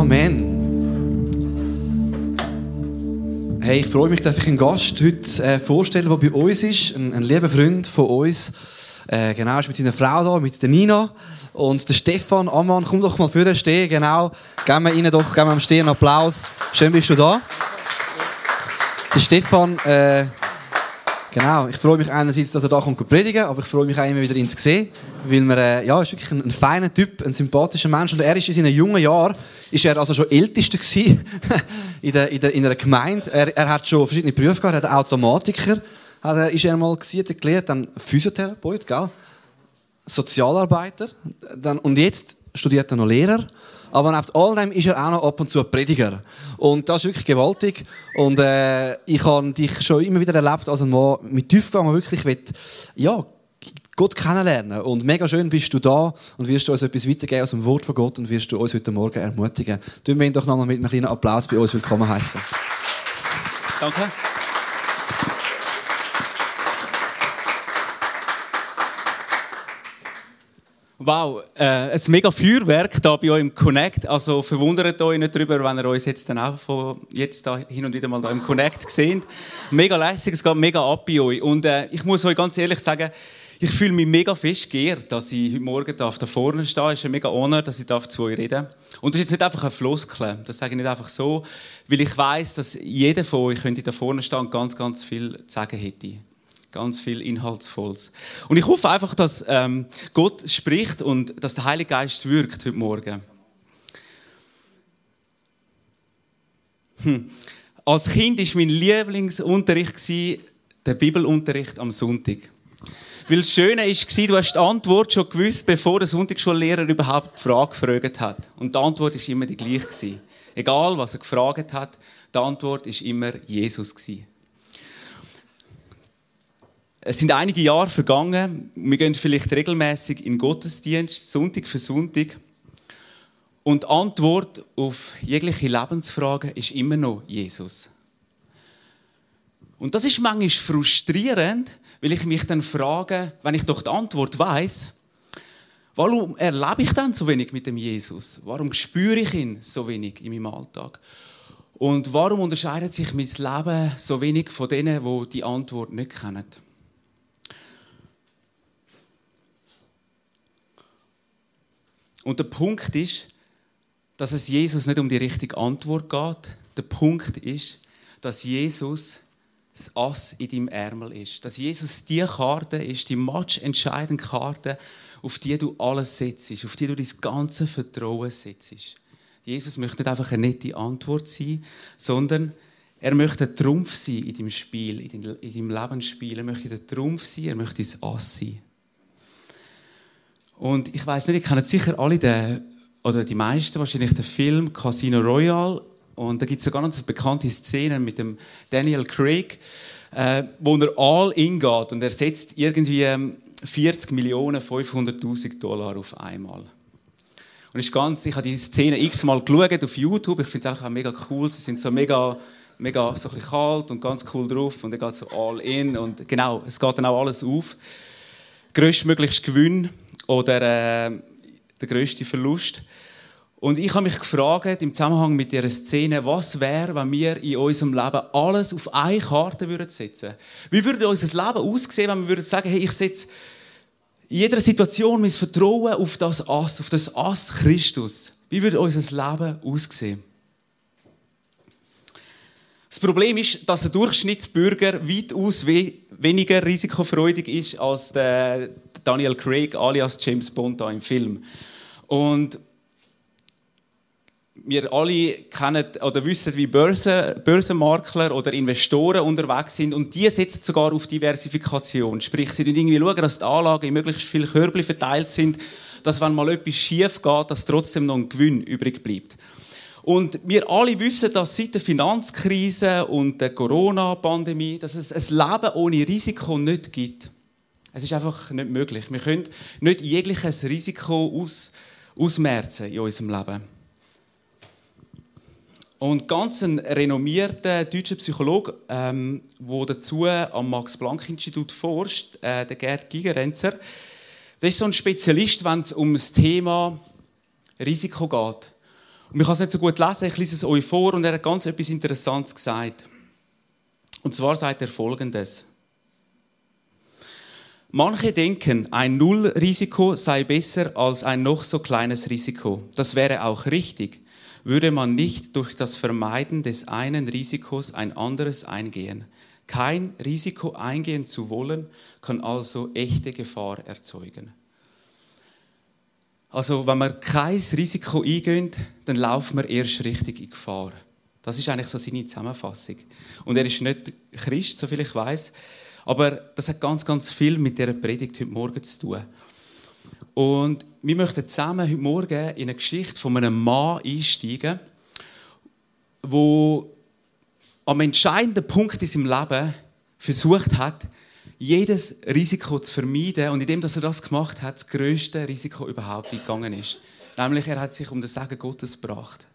Amen. Hey, ich freue mich, dass ich einen Gast heute äh, vorstellen, der bei uns ist. Ein, ein lieber Freund von uns. Äh, genau, ist mit seiner Frau da, mit der Nina. Und der Stefan Ammann, komm doch mal vor den Stehen, genau. Geben wir ihnen doch, geben wir am Stehen einen Applaus. Schön bist du da. Der Stefan, äh, Genau, ich freue mich einerseits, dass er da kommt predigen, aber ich freue mich auch immer wieder ihn zu sehen, weil er, äh, ja, ist wirklich ein, ein, feiner Typ, ein sympathischer Mensch und er ist in seinen jungen Jahren, ist er also schon ältester in, der, in, der, in einer Gemeinde. Er, er hat schon verschiedene Berufe gehabt, er hat Automatiker, hat, er, ist er mal gewesen, gelernt, dann Physiotherapeut, gell? Sozialarbeiter, dann, und jetzt studiert er noch Lehrer aber neben all dem ist er auch noch ab und zu Prediger. Und das ist wirklich gewaltig. Und äh, ich habe dich schon immer wieder erlebt als ein Mann mit Tiefgang, wirklich will, ja, Gott kennenlernen. Und mega schön bist du da und wirst du uns etwas weitergeben aus dem Wort von Gott und wirst du uns heute Morgen ermutigen. Tun wir ihn doch nochmal mit einem kleinen Applaus bei uns willkommen heißen. Danke. Wow, äh, ein mega Feuerwerk da bei euch im Connect. Also verwundert euch nicht darüber, wenn ihr uns jetzt dann auch von jetzt da hin und wieder mal da im Connect seht. Mega lässig, es geht mega ab bei euch. Und äh, ich muss euch ganz ehrlich sagen, ich fühle mich mega fest geehrt, dass ich heute Morgen da vorne stehe. Es ist ein mega Honor, dass ich zu euch reden darf. Und das ist jetzt nicht einfach ein Floskel. Das sage ich nicht einfach so, weil ich weiß, dass jeder von euch könnte da vorne stehen und ganz, ganz viel zu sagen hätte ganz viel Inhaltsvolles. Und ich hoffe einfach, dass ähm, Gott spricht und dass der Heilige Geist wirkt heute Morgen. Hm. Als Kind war mein Lieblingsunterricht der Bibelunterricht am Sonntag. Weil das Schöne war, du hast die Antwort schon gewusst, bevor der Sonntagsschullehrer überhaupt die Frage gefragt hat. Und die Antwort war immer die gleiche. Egal, was er gefragt hat, die Antwort war immer Jesus. Es sind einige Jahre vergangen. Wir gehen vielleicht regelmäßig in Gottesdienst, Sonntag für Sonntag. Und die Antwort auf jegliche Lebensfragen ist immer noch Jesus. Und das ist manchmal frustrierend, weil ich mich dann frage, wenn ich doch die Antwort weiß, warum erlebe ich dann so wenig mit dem Jesus? Warum spüre ich ihn so wenig in meinem Alltag? Und warum unterscheidet sich mein Leben so wenig von denen, die die Antwort nicht kennen? Und der Punkt ist, dass es Jesus nicht um die richtige Antwort geht. Der Punkt ist, dass Jesus das Ass in deinem Ärmel ist. Dass Jesus die Karte ist, die matchentscheidende Karte, auf die du alles setzt, auf die du dein ganzes Vertrauen setzt. Jesus möchte nicht einfach eine nette Antwort sein, sondern er möchte ein Trumpf sein in deinem Spiel, in deinem Lebensspiel. Er möchte der Trumpf sein, er möchte das Ass sein. Und ich weiß nicht, ihr kennt sicher alle den, oder die meisten wahrscheinlich den Film Casino Royale. Und da gibt es eine ganz bekannte Szene mit dem Daniel Craig, äh, wo er all in geht und er setzt irgendwie 40 ähm, Millionen 500.000 Dollar auf einmal. Und ist ganz, ich habe die Szene x-mal geschaut auf YouTube. Ich finde es auch mega cool. Sie sind so mega, mega so ein bisschen kalt und ganz cool drauf. Und er geht so all in. Und genau, es geht dann auch alles auf. Größtmöglichst Gewinn oder äh, der größte Verlust. Und ich habe mich gefragt im Zusammenhang mit dieser Szene, was wäre, wenn wir in unserem Leben alles auf eine Karte würden setzen? Wie würde unser Leben aussehen, wenn wir würden sagen, hey, ich setze in jeder Situation mein Vertrauen auf das Ass, auf das Ass Christus? Wie würde unser Leben aussehen? Das Problem ist, dass der Durchschnittsbürger weitaus weniger risikofreudig ist als der Daniel Craig alias James Bond da im Film. Und wir alle kennen oder wissen, wie Börsen, Börsenmakler oder Investoren unterwegs sind und die setzen sogar auf Diversifikation. Sprich, sie schauen irgendwie schauen, dass die Anlagen in möglichst viele Körbchen verteilt sind, dass wenn mal etwas schief geht, dass trotzdem noch ein Gewinn übrig bleibt. Und wir alle wissen, dass seit der Finanzkrise und der Corona-Pandemie, dass es ein Leben ohne Risiko nicht gibt. Es ist einfach nicht möglich. Wir können nicht jegliches Risiko aus, ausmerzen in unserem Leben. Und ganz ein renommierter deutscher Psychologe, ähm, der dazu am Max-Planck-Institut forscht, äh, der Gerd Gigerenzer, der ist so ein Spezialist, wenn es um das Thema Risiko geht. Und ich kann es nicht so gut lesen, ich lese es euch vor und er hat ganz etwas Interessantes gesagt. Und zwar sagt er folgendes. Manche denken, ein Nullrisiko sei besser als ein noch so kleines Risiko. Das wäre auch richtig, würde man nicht durch das Vermeiden des einen Risikos ein anderes eingehen. Kein Risiko eingehen zu wollen, kann also echte Gefahr erzeugen. Also, wenn wir kein Risiko eingehen, dann laufen wir erst richtig in Gefahr. Das ist eigentlich so seine Zusammenfassung. Und er ist nicht Christ, soviel ich weiß. Aber das hat ganz, ganz viel mit dieser Predigt heute Morgen zu tun. Und wir möchten zusammen heute Morgen in eine Geschichte von einem Mann einsteigen, wo am entscheidenden Punkt in seinem Leben versucht hat, jedes Risiko zu vermeiden und indem dass er das gemacht hat, das größte Risiko überhaupt gegangen ist. Nämlich er hat sich um das Segen Gottes gebracht.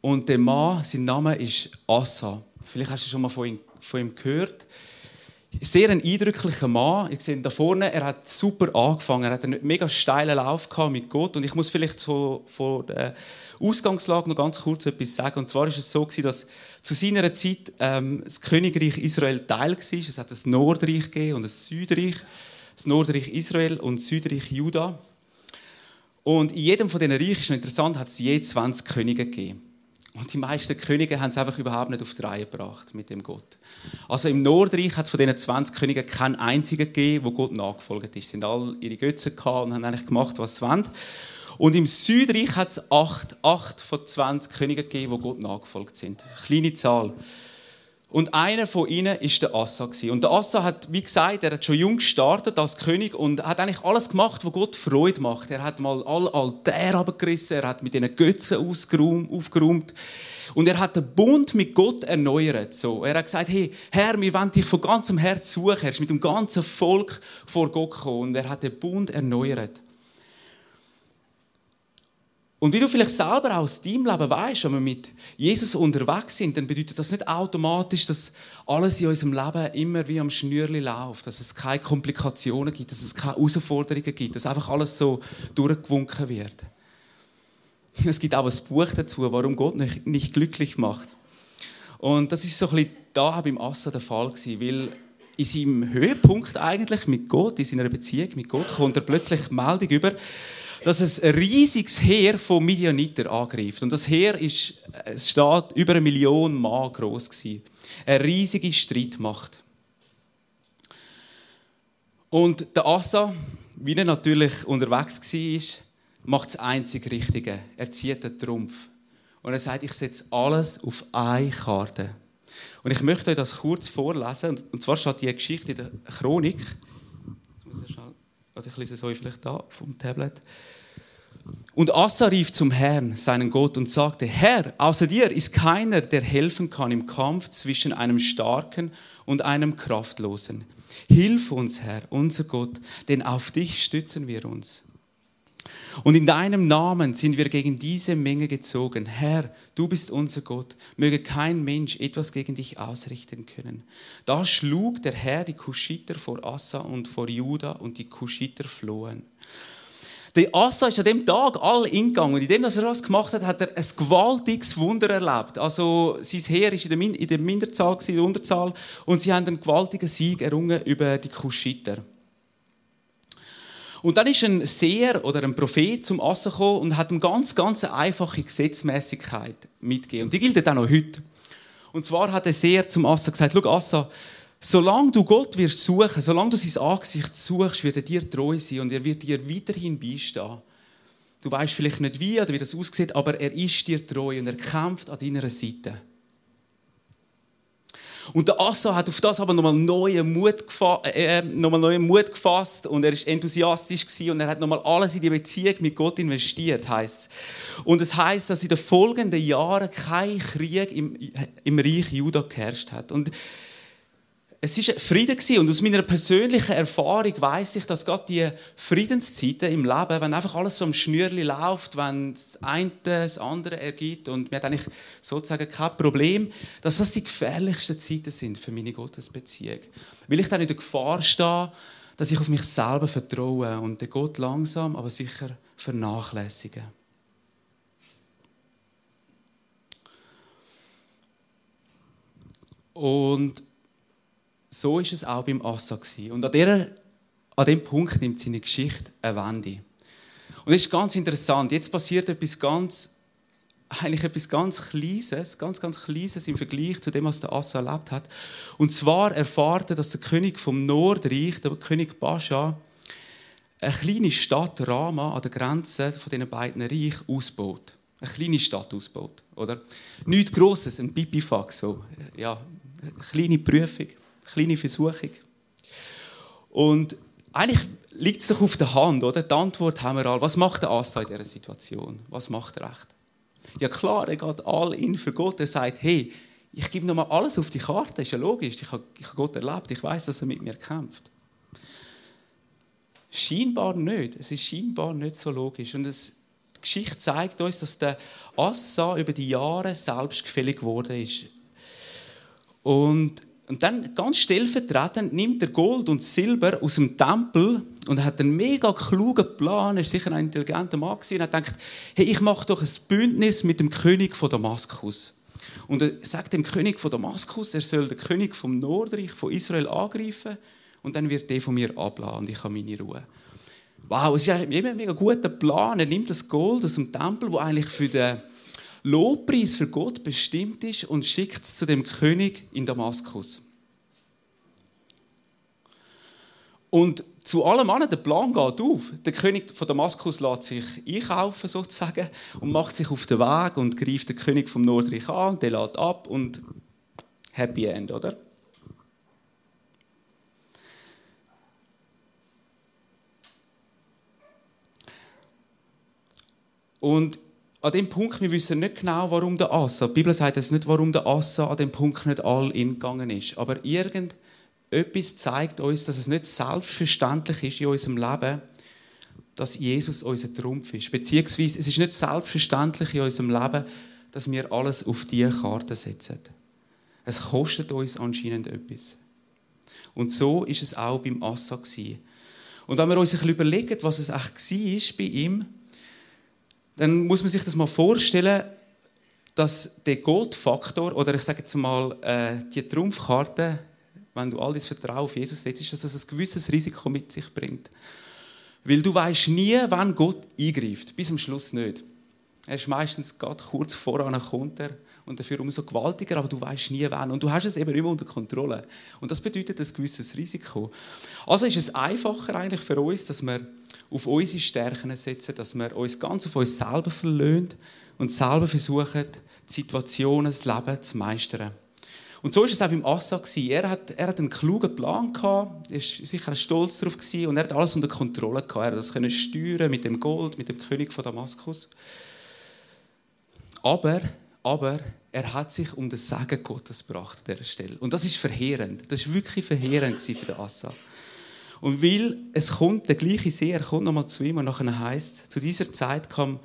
Und der Mann, sein Name ist Assa. Vielleicht hast du schon mal von ihm, von ihm gehört. Sehr ein eindrücklicher Mann. Ihr seht da vorne, er hat super angefangen. Er hat einen mega steilen Lauf mit Gott. Und ich muss vielleicht von, von der Ausgangslage noch ganz kurz etwas sagen. Und zwar war es so dass zu seiner Zeit ähm, das Königreich Israel Teil war. Es hat ein Nordreich und ein Südreich. Das Nordreich Israel und das Südreich Juda. Und in jedem von diesen Reichen, ist interessant, hat es je 20 Könige gegeben. Und die meisten Könige haben es einfach überhaupt nicht auf die Reihe gebracht mit dem Gott. Also im Nordreich hat es von diesen 20 Königen keinen einzigen gegeben, wo Gott nachgefolgt ist. Sie haben alle ihre Götzen gehabt und haben eigentlich gemacht, was sie wollen. Und im Südreich hat es acht, acht von 20 Königen gegeben, wo Gott nachgefolgt sind. Kleine Zahl. Und einer von ihnen ist der Assa Und der Assa hat, wie gesagt, er hat schon jung gestartet als König und hat eigentlich alles gemacht, was Gott Freude macht. Er hat mal alle Altäre abgerissen, er hat mit den Götzen aufgeräumt und er hat den Bund mit Gott erneuert. So, er hat gesagt: Hey, Herr, wir wollen dich von ganzem Herzen suchen. Er ist mit dem ganzen Volk vor Gott gekommen und er hat den Bund erneuert. Und wie du vielleicht selber aus deinem Leben weißt, wenn wir mit Jesus unterwegs sind, dann bedeutet das nicht automatisch, dass alles in unserem Leben immer wie am Schnürli läuft, dass es keine Komplikationen gibt, dass es keine Herausforderungen gibt, dass einfach alles so durchgewunken wird. Es gibt auch ein Buch dazu, warum Gott nicht, glücklich macht. Und das ist so ein bisschen da beim Assa der Fall gewesen, weil in seinem Höhepunkt eigentlich mit Gott, in seiner Beziehung mit Gott, kommt er plötzlich Meldung über, dass ein riesiges Heer von Midianiter angreift. Und das Heer ist, es steht über eine Million Mann groß gewesen. Eine riesige Streitmacht. Und der Asa, wie er natürlich unterwegs war, macht das einzig Richtige. Er zieht den Trumpf. Und er sagt, ich setze alles auf eine Karte. Und ich möchte euch das kurz vorlesen. Und zwar steht die Geschichte in der Chronik. Oder ich lese es euch vielleicht da vom Tablet. Und Asa rief zum Herrn, seinen Gott, und sagte, Herr, außer dir ist keiner, der helfen kann im Kampf zwischen einem Starken und einem Kraftlosen. Hilf uns, Herr, unser Gott, denn auf dich stützen wir uns. Und in deinem Namen sind wir gegen diese Menge gezogen. Herr, du bist unser Gott. Möge kein Mensch etwas gegen dich ausrichten können. Da schlug der Herr die Kuschiter vor Assa und vor Juda und die Kuschiter flohen. Der Asa ist an dem Tag all ingegangen. Indem er das gemacht hat, hat er ein gewaltiges Wunder erlebt. Also, sein Heer war in der, Minderzahl, in der Unterzahl. Und sie haben einen gewaltigen Sieg errungen über die Kuschiter. Und dann ist ein Seher oder ein Prophet zum Asa gekommen und hat ihm ganz, ganz einfache Gesetzmäßigkeit mitgegeben. Und die gilt auch noch heute. Und zwar hat der Seher zum Asa gesagt: Schau, Asa, solange du Gott wirst suchen, solange du sein Angesicht suchst, wird er dir treu sein und er wird dir weiterhin beistehen. Du weißt vielleicht nicht wie oder wie das aussieht, aber er ist dir treu und er kämpft an deiner Seite. Und der Assa hat auf das aber nochmal neuen Mut, äh, nochmal neuen Mut gefasst und er ist enthusiastisch gewesen und er hat nochmal alles in die Beziehung mit Gott investiert, heißt Und es heißt, dass in den folgenden Jahren kein Krieg im, im Reich Juda geherrscht hat. Und es ist Frieden und aus meiner persönlichen Erfahrung weiß ich, dass Gott die Friedenszeiten im Leben, wenn einfach alles so am Schnürli läuft, wenn das eine das andere ergibt und mir hat eigentlich sozusagen kein Problem, dass das die gefährlichsten Zeiten sind für meine Gottesbeziehung, weil ich dann in der Gefahr stehe, dass ich auf mich selber vertraue und den Gott langsam, aber sicher vernachlässige. Und so ist es auch beim Assa. Und an, dieser, an diesem Punkt nimmt seine Geschichte eine Wende. Und es ist ganz interessant. Jetzt passiert etwas ganz, eigentlich etwas ganz Kleines, ganz, ganz Kleines im Vergleich zu dem, was der Assa erlebt hat. Und zwar erfahrt er, dass der König vom Nordreich, der König Bascha, eine kleine Stadt Rama an der Grenze von diesen beiden Reichen ausbaut. Eine kleine Stadt ausbaut, oder? Nichts Grosses, ein Pipifax, so. Ja, eine kleine Prüfung, kleine Versuchung. Und eigentlich liegt es doch auf der Hand, oder? Die Antwort haben wir alle. Was macht der Asa in dieser Situation? Was macht er recht? Ja klar, er geht all in für Gott. Er sagt, hey, ich gebe nochmal alles auf die Karte. Ist ja logisch. Ich habe, ich habe Gott erlebt. Ich weiß, dass er mit mir kämpft. Scheinbar nicht. Es ist scheinbar nicht so logisch. Und es, die Geschichte zeigt uns, dass der Assa über die Jahre selbstgefällig geworden ist. Und und dann ganz stellvertretend nimmt er Gold und Silber aus dem Tempel und hat einen mega klugen Plan. Er ist sicher ein intelligenter Mann und hat gedacht, hey, ich mache doch ein Bündnis mit dem König von Damaskus. Und er sagt dem König von Damaskus, er soll den König vom Nordreich von Israel angreifen und dann wird der von mir abladen und ich habe meine Ruhe. Wow, es ist ein mega guter Plan. Er nimmt das Gold aus dem Tempel, wo eigentlich für den Lobpreis für Gott bestimmt ist und schickt es zu dem König in Damaskus. Und zu allem anderen, der Plan geht auf. Der König von Damaskus lässt sich einkaufen sozusagen und macht sich auf den Weg und greift den König vom Nordreich an und der lädt ab und Happy End, oder? Und an dem Punkt, wir wissen nicht genau, warum der Asa, die Bibel sagt es nicht, warum der Asa an dem Punkt nicht all in gegangen ist, aber irgendetwas zeigt uns, dass es nicht selbstverständlich ist in unserem Leben, dass Jesus unser Trumpf ist. Beziehungsweise es ist nicht selbstverständlich in unserem Leben, dass wir alles auf diese Karte setzen. Es kostet uns anscheinend etwas. Und so ist es auch beim Asa. Und wenn wir uns ein bisschen überlegen, was es echt war bei ihm, dann muss man sich das mal vorstellen, dass der Goldfaktor, oder ich sage jetzt mal, äh, die Trumpfkarte, wenn du all das Vertrauen auf Jesus setzt, dass das ein gewisses Risiko mit sich bringt. Weil du weißt nie, wann Gott eingreift. Bis zum Schluss nicht. Er ist meistens gerade kurz voran kommt er und dafür umso gewaltiger, aber du weißt nie wann. Und du hast es eben immer unter Kontrolle. Und das bedeutet ein gewisses Risiko. Also ist es einfacher eigentlich für uns, dass wir auf unsere Stärken setzen, dass wir uns ganz auf uns selber verlöhnen und selber versuchen, die Situationen, das Leben zu meistern. Und so war es auch beim Assa. Er hat, er hat einen klugen Plan gehabt, er war sicher stolz darauf und er hat alles unter Kontrolle gehabt. Er hat das steuern mit dem Gold, mit dem König von Damaskus. Aber, aber er hat sich um das Segen Gottes gebracht an dieser Stelle. Und das ist verheerend. Das war wirklich verheerend für den Assa. Und weil es kommt, der gleiche Seher kommt nochmal zu ihm und nachher heißt, zu dieser Zeit kam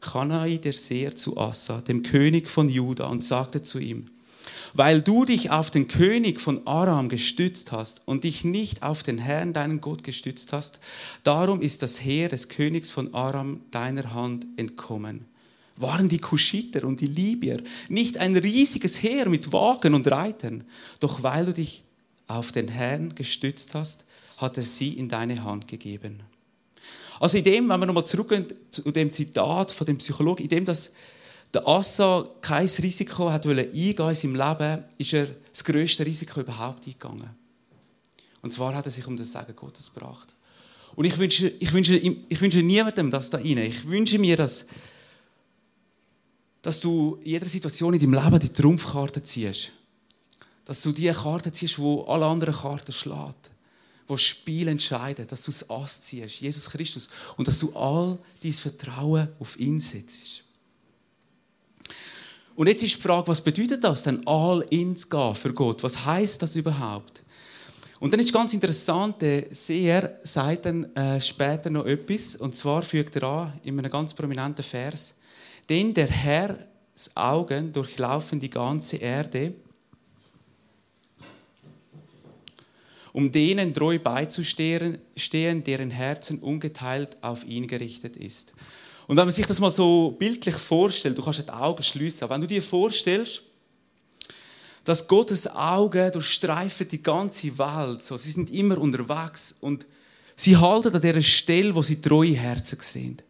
Kanai, der Seher, zu Assa, dem König von Juda, und sagte zu ihm, weil du dich auf den König von Aram gestützt hast und dich nicht auf den Herrn, deinen Gott, gestützt hast, darum ist das Heer des Königs von Aram deiner Hand entkommen. Waren die Kuschiter und die Libyer nicht ein riesiges Heer mit Wagen und Reitern? Doch weil du dich auf den Herrn gestützt hast, hat er sie in deine Hand gegeben. Also in dem, wenn wir nochmal zurückgehen zu dem Zitat von dem Psychologen, in dem, dass der Assa kein Risiko hat eingehen in seinem Leben, ist er das größte Risiko überhaupt eingegangen. Und zwar hat er sich um das Segen Gottes gebracht. Und ich wünsche, ich wünsche, ich wünsche niemandem das da rein. Ich wünsche mir, dass, dass du in jeder Situation in deinem Leben die Trumpfkarte ziehst. Dass du die Karte ziehst, wo alle anderen Karten schlägt wo das Spiel entscheidet, dass du das Ass ziehst, Jesus Christus, und dass du all dein Vertrauen auf ihn setzt. Und jetzt ist die Frage, was bedeutet das denn, all in zu gehen für Gott? Was heißt das überhaupt? Und dann ist ganz interessant, der Seher sagt dann äh, später noch etwas, und zwar fügt er an, in einem ganz prominenten Vers, denn der Herrs Augen durchlaufen die ganze Erde, um denen treu beizustehen, deren Herzen ungeteilt auf ihn gerichtet ist. Und wenn man sich das mal so bildlich vorstellt, du kannst die Augen schließen, wenn du dir vorstellst, dass Gottes Augen durchstreifen die ganze Welt. So, sie sind immer unterwegs und sie halten an der Stelle, wo sie treue Herzen sind.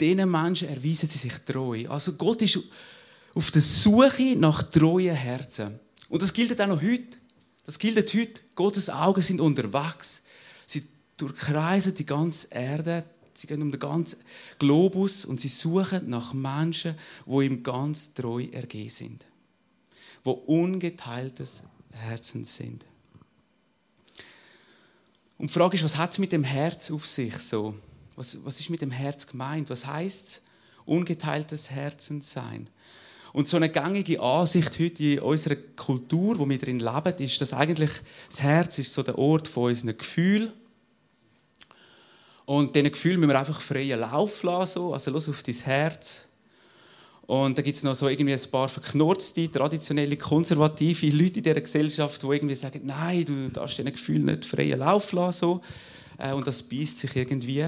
Diesen Menschen erweisen sie sich treu. Also Gott ist auf der Suche nach treuen Herzen. Und das gilt auch noch heute. Das gilt heute. Gottes Augen sind unterwegs. Sie durchkreisen die ganze Erde. Sie gehen um den ganzen Globus und sie suchen nach Menschen, wo ihm ganz treu ergeben sind. Wo ungeteiltes Herzen sind. Und die Frage ist, was hat es mit dem Herz auf sich so? Was, was ist mit dem Herz gemeint? Was heißt es, ungeteiltes Herzen sein? Und so eine gängige Ansicht heute in unserer Kultur, wo wir drin leben, ist, dass eigentlich das Herz ist so der Ort von unseren Gefühlen. Und diesen Gefühlen müssen wir einfach freien Lauf lassen. So. Also los auf dein Herz. Und da gibt es noch so irgendwie ein paar verknurzte, traditionelle, konservative Leute in dieser Gesellschaft, die irgendwie sagen, nein, du darfst diesen Gefühlen nicht freien Lauf lassen. Äh, und das beißt sich irgendwie.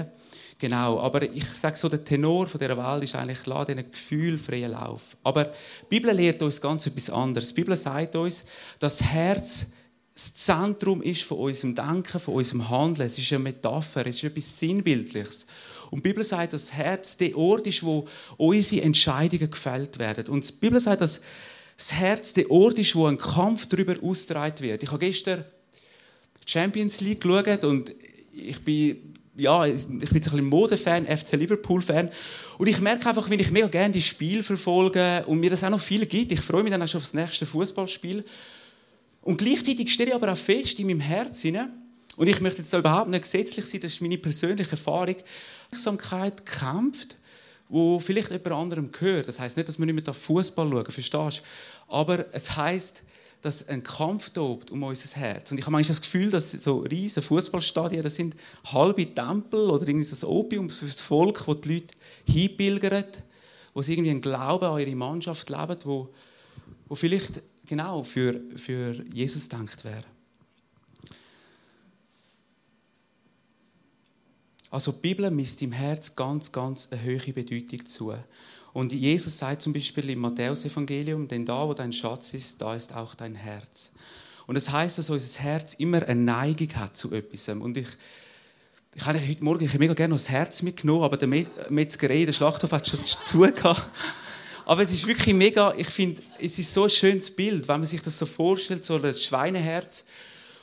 Genau, aber ich sage so, der Tenor von dieser Welt ist eigentlich, lass diesen Gefühl freien Lauf. Aber die Bibel lehrt uns ganz etwas anderes. Die Bibel sagt uns, dass das Herz das Zentrum ist von unserem Denken, von unserem Handeln. Es ist eine Metapher, es ist etwas Sinnbildliches. Und die Bibel sagt, dass das Herz der Ort ist, wo unsere Entscheidungen gefällt werden. Und die Bibel sagt, dass das Herz der Ort ist, wo ein Kampf darüber ausgetragen wird. Ich habe gestern Champions League geschaut und ich bin ja, ich bin ein bisschen Modefan, FC Liverpool-Fan. Und ich merke einfach, wenn ich mega gerne die Spiele verfolge und mir das auch noch viel gibt, ich freue mich dann auch schon auf das nächste Fußballspiel. Und gleichzeitig stehe ich aber auch fest in meinem Herzen, und ich möchte jetzt überhaupt nicht gesetzlich sein, das ist meine persönliche Erfahrung, Wirksamkeit kämpft, wo vielleicht jemand anderem gehört. Das heißt nicht, dass man nicht mehr Fußball schauen, verstehst du? Aber es heißt, dass ein Kampf tobt um unser Herz. Und ich habe manchmal das Gefühl, dass so riesige Fußballstadien, das sind halbe Tempel oder irgendwie das Opium für das Volk, wo die Leute hinpilgern, wo sie irgendwie einen Glauben an ihre Mannschaft leben, wo, wo vielleicht genau für, für Jesus denkt wäre. Also die Bibel misst im Herz ganz, ganz eine hohe Bedeutung zu. Und Jesus sagt zum Beispiel im Matthäusevangelium, denn da, wo dein Schatz ist, da ist auch dein Herz. Und das heißt, dass unser Herz immer eine Neigung hat zu etwas. Und ich, ich habe heute Morgen ich mega gerne das Herz mitgenommen, aber der Metzgerei, der Schlachthof hat schon zugehört. Aber es ist wirklich mega, ich finde, es ist so ein schönes Bild, wenn man sich das so vorstellt, so das Schweineherz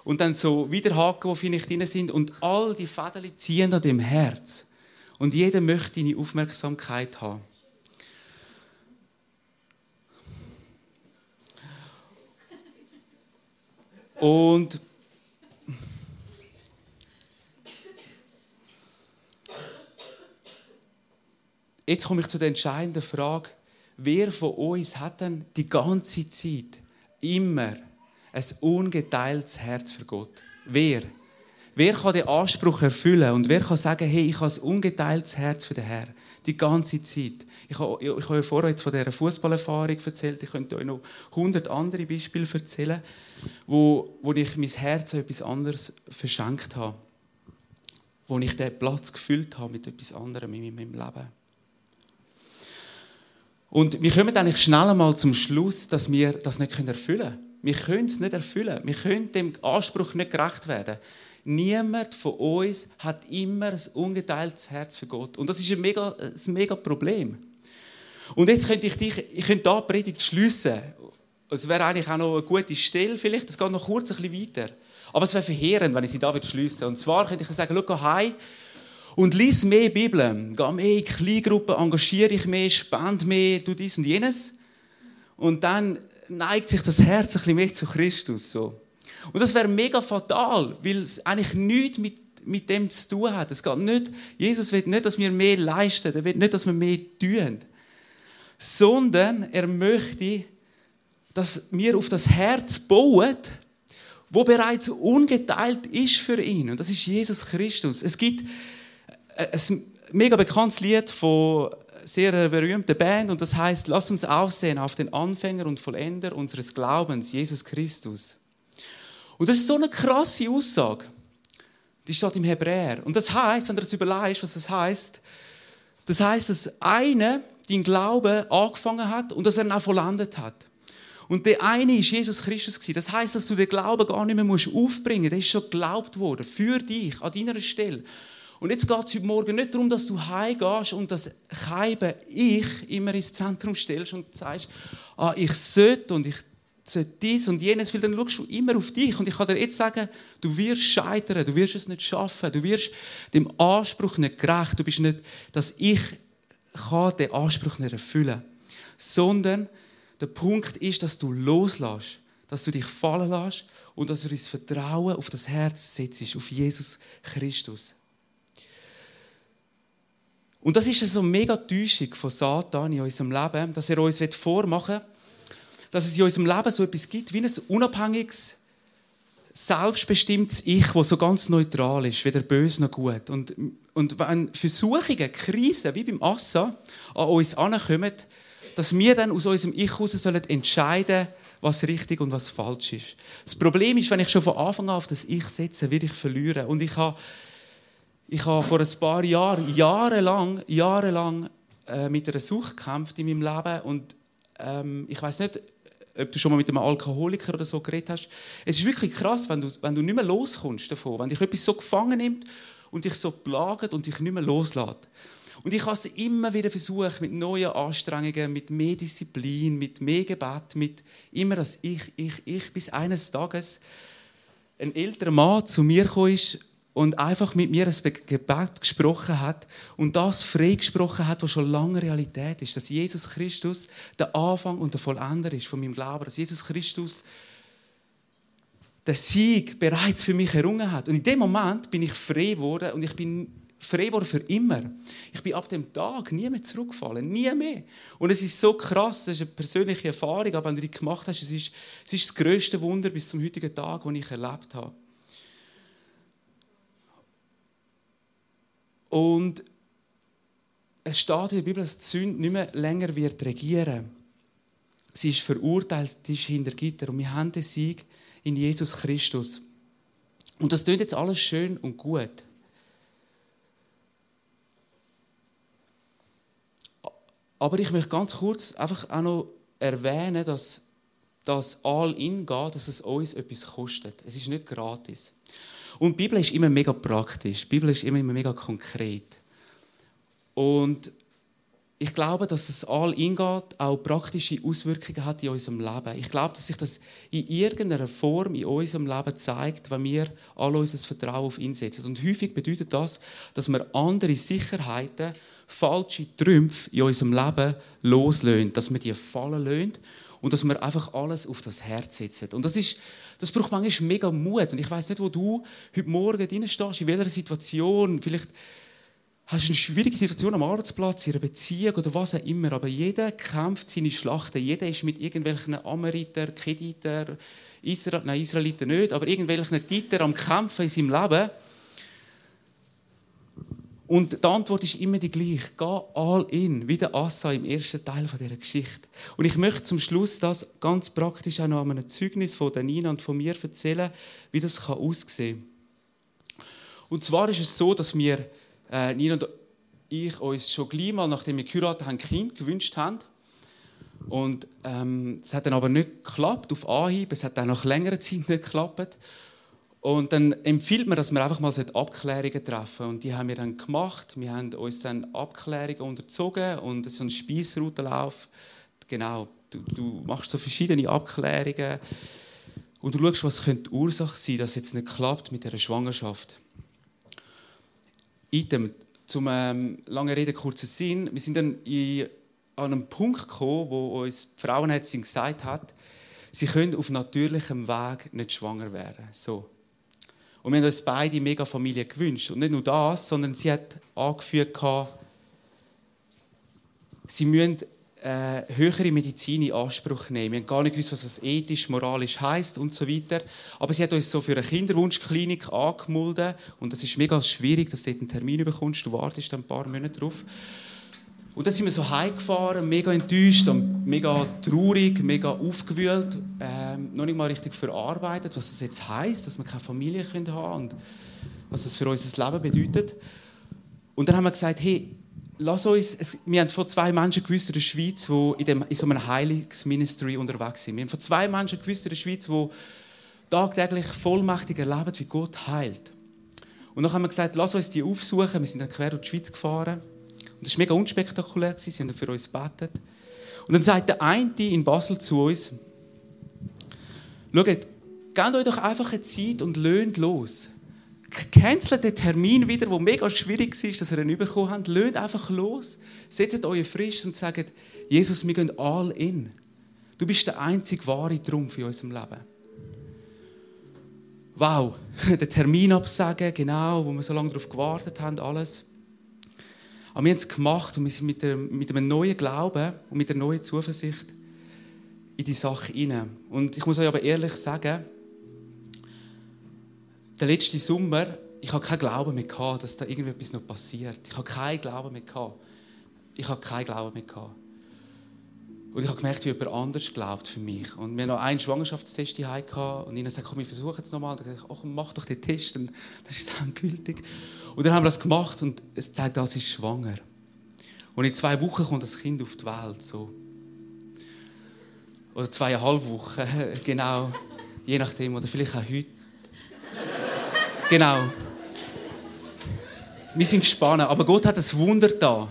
und dann so Widerhaken, die vielleicht drin sind und all die Fäden ziehen an dem Herz. Und jeder möchte deine Aufmerksamkeit haben. Und jetzt komme ich zu der entscheidenden Frage, wer von uns hat denn die ganze Zeit immer ein ungeteiltes Herz für Gott? Wer? Wer kann den Anspruch erfüllen und wer kann sagen, hey, ich habe ein ungeteiltes Herz für den Herrn? Die ganze Zeit. Ich habe, ich habe vorher jetzt von dieser Fußballerfahrung erzählt. Ich könnte euch noch hundert andere Beispiele erzählen, wo, wo ich mein Herz etwas anderes verschenkt habe. Wo ich den Platz gefüllt habe mit etwas anderem in meinem Leben. Und wir kommen eigentlich schnell einmal zum Schluss, dass wir das nicht erfüllen können. Wir können es nicht erfüllen. Wir können dem Anspruch nicht gerecht werden. Niemand von uns hat immer ein ungeteiltes Herz für Gott. Und das ist ein mega, ein mega Problem. Und jetzt könnte ich dich, ich könnte da die Predigt schliessen. Es wäre eigentlich auch noch eine gute Stelle, vielleicht. Es geht noch kurz ein bisschen weiter. Aber es wäre verheerend, wenn ich sie da würde. Und zwar könnte ich sagen, schau heim und lies mehr Bibel. Geh mehr in Kleingruppen, engagiere dich mehr, spende mehr, tu dies und jenes. Und dann neigt sich das Herz ein bisschen mehr zu Christus. So. Und das wäre mega fatal, weil es eigentlich nichts mit, mit dem zu tun hat. Es geht nicht, Jesus will nicht, dass wir mehr leisten, er will nicht, dass wir mehr tun, sondern er möchte, dass wir auf das Herz bauen, wo bereits ungeteilt ist für ihn. Und das ist Jesus Christus. Es gibt ein mega bekanntes Lied von sehr berühmten Band und das heißt: Lass uns aufsehen auf den Anfänger und Vollender unseres Glaubens, Jesus Christus. Und das ist so eine krasse Aussage. Die steht im Hebräer. Und das heißt, wenn du das überlegst, was das heißt, das heißt, dass einer den Glauben angefangen hat und dass er ihn auch vollendet hat. Und der eine ist Jesus Christus Das heißt, dass du den Glauben gar nicht mehr musst aufbringen musst. Der ist schon geglaubt worden für dich an deiner Stelle. Und jetzt geht es heute Morgen nicht darum, dass du heimgehst und das Keiben Ich immer ins Zentrum stellst und sagst, ah, ich sollte und ich sollte dies und jenes, weil dann schaust du immer auf dich. Und ich kann dir jetzt sagen, du wirst scheitern, du wirst es nicht schaffen, du wirst dem Anspruch nicht gerecht, du bist nicht, dass ich kann den Anspruch nicht erfüllen, sondern der Punkt ist, dass du loslässt, dass du dich fallen lässt und dass du das Vertrauen auf das Herz setzt, auf Jesus Christus. Und das ist so eine mega Täuschung von Satan in unserem Leben, dass er uns vormachen will, dass es in unserem Leben so etwas gibt wie ein unabhängiges, selbstbestimmtes Ich, das so ganz neutral ist, weder böse noch gut. Und, und wenn Versuchungen, Krisen, wie beim Assa, an uns ankommen, dass wir dann aus unserem Ich heraus entscheiden sollen, was richtig und was falsch ist. Das Problem ist, wenn ich schon von Anfang an auf das Ich setze, werde ich verlieren. Und ich habe ich habe vor ein paar Jahren, jahrelang, jahrelang äh, mit einer Sucht gekämpft in meinem Leben und ähm, ich weiß nicht, ob du schon mal mit einem Alkoholiker oder so geredet hast. Es ist wirklich krass, wenn du, wenn du nicht mehr loskommst davon, wenn dich etwas so gefangen nimmt und dich so plagt und dich nicht mehr loslässt. Und ich habe es immer wieder versucht, mit neuen Anstrengungen, mit mehr Disziplin, mit mehr Gebet, mit immer das Ich, Ich, Ich, bis eines Tages ein älterer Mann zu mir kam und einfach mit mir ein Gebet gesprochen hat und das freigesprochen hat, was schon lange Realität ist, dass Jesus Christus der Anfang und der Vollender ist von meinem Glauben, dass Jesus Christus den Sieg bereits für mich errungen hat. Und in dem Moment bin ich frei geworden und ich bin frei geworden für immer. Ich bin ab dem Tag nie mehr zurückgefallen, nie mehr. Und es ist so krass, das ist eine persönliche Erfahrung, aber wenn du die gemacht hast, es ist, es ist das größte Wunder bis zum heutigen Tag, das ich erlebt habe. Und es steht in der Bibel, dass die Sünde nicht mehr länger wird regieren. Sie ist verurteilt, sie ist hinter Gitter. Und wir haben den Sieg in Jesus Christus. Und das klingt jetzt alles schön und gut. Aber ich möchte ganz kurz einfach auch noch erwähnen, dass das All-In geht, dass es uns etwas kostet. Es ist nicht gratis. Und die Bibel ist immer mega praktisch. Die Bibel ist immer, mega konkret. Und ich glaube, dass es all ingeht, auch praktische Auswirkungen hat in unserem Leben. Ich glaube, dass sich das in irgendeiner Form in unserem Leben zeigt, wenn wir all unser Vertrauen auf ihn setzen. Und häufig bedeutet das, dass wir andere Sicherheiten, falsche Trümpfe in unserem Leben loslösen, dass wir die fallen lassen und dass wir einfach alles auf das Herz setzen. Und das, ist, das braucht manchmal mega Mut. Und ich weiß nicht, wo du heute Morgen drin stehst, in welcher Situation. Vielleicht hast du eine schwierige Situation am Arbeitsplatz, in einer Beziehung oder was auch immer. Aber jeder kämpft seine Schlachten. Jeder ist mit irgendwelchen Ameriter, Kediter, Israel, nein, Israeliter nicht, aber irgendwelchen Titer am Kämpfen in seinem Leben. Und die Antwort ist immer die gleiche. Geh all in, wie der Assa im ersten Teil dieser Geschichte. Und ich möchte zum Schluss das ganz praktisch auch noch an einem Zeugnis von Nina und von mir erzählen, wie das aussehen kann. Und zwar ist es so, dass wir, äh, Nina und ich, uns schon gleich mal, nachdem wir geheiratet haben, Kind gewünscht haben. Und ähm, es hat dann aber nicht geklappt auf Anhieb. Es hat dann nach längerer Zeit nicht geklappt. Und dann empfiehlt man, dass wir einfach mal Abklärungen treffen. Und die haben wir dann gemacht. Wir haben uns dann Abklärungen unterzogen und so einen Speisroutenlauf. Genau, du, du, machst so verschiedene Abklärungen und du schaust, was könnte die Ursache sein, dass es jetzt nicht klappt mit dieser Schwangerschaft. Item, zum ähm, langen Rede, kurzen Sinn. Wir sind dann in, an einem Punkt gekommen, wo uns die Frauenärztin gesagt hat, sie können auf natürlichem Weg nicht schwanger werden. So. Und wir haben uns beide mega Familie gewünscht. Und nicht nur das, sondern sie hat angeführt, sie müssen äh, höhere Medizin in Anspruch nehmen. Wir haben gar nicht gewusst, was das ethisch, moralisch heißt und so weiter. Aber sie hat uns so für eine Kinderwunschklinik angemeldet und das ist mega schwierig, dass du dort einen Termin bekommst. Du wartest dann ein paar Monate drauf. Und dann sind wir so heimgefahren, mega enttäuscht, mega traurig, mega aufgewühlt, ähm, noch nicht mal richtig verarbeitet, was das jetzt heißt, dass wir keine Familie haben können und was das für unser Leben bedeutet. Und dann haben wir gesagt, hey, lass uns, es, wir haben von zwei Menschen gewusst in der Schweiz, die in, dem, in so einem Heilungsministry unterwegs sind. Wir haben von zwei Menschen gewusst in der Schweiz, die tagtäglich vollmächtig erleben, wie Gott heilt. Und dann haben wir gesagt, lass uns die aufsuchen. Wir sind dann quer durch die Schweiz gefahren. Und das war mega unspektakulär. Sie haben für uns gebetet. Und dann sagt der eine in Basel zu uns, schaut, gebt euch doch einfach eine Zeit und löhnt los. Cancelt den Termin wieder, der mega schwierig war, dass ihr ihn bekommen habt. Löhnt einfach los. Setzt euch frisch und sagt, Jesus, wir gehen all in. Du bist der einzige wahre Trumpf in unserem Leben. Wow, den Termin absagen, genau, wo wir so lange darauf gewartet haben, alles. Aber wir haben es gemacht und wir sind mit, der, mit einem neuen Glauben und mit einer neuen Zuversicht in die Sache hinein. Und ich muss euch aber ehrlich sagen, der letzte Sommer, ich habe keinen Glauben mehr gehabt, dass da irgendetwas noch passiert. Ich habe keinen Glauben mehr gehabt. Ich habe keinen Glauben mehr gehabt. Und ich habe gemerkt, wie jemand anders glaubt für mich. Und wir haben noch einen Schwangerschaftstest hier und ihnen gesagt, komm, wir versuchen es nochmal. Und dann gesagt, oh, mach doch den Test, und das ist dann gültig. Und dann haben wir das gemacht und es zeigt, das ist schwanger. Und in zwei Wochen kommt das Kind auf die Welt. So. Oder zweieinhalb Wochen, genau. Je nachdem, oder vielleicht auch heute. Genau. Wir sind gespannt, aber Gott hat ein Wunder da.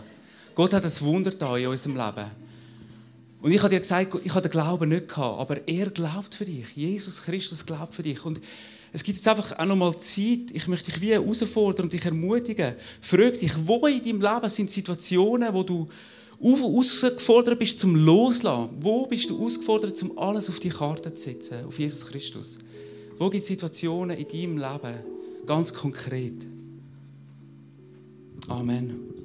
Gott hat ein Wunder da in unserem Leben. Und ich habe dir gesagt, ich habe den Glauben nicht gehabt, aber er glaubt für dich. Jesus Christus glaubt für dich. Und es gibt jetzt einfach auch noch mal Zeit, ich möchte dich wie herausfordern und dich ermutigen. Frag dich, wo in deinem Leben sind Situationen, wo du ausgefordert bist zum Loslassen? Wo bist du ausgefordert, um alles auf die Karte zu setzen, auf Jesus Christus? Wo gibt es Situationen in deinem Leben, ganz konkret? Amen.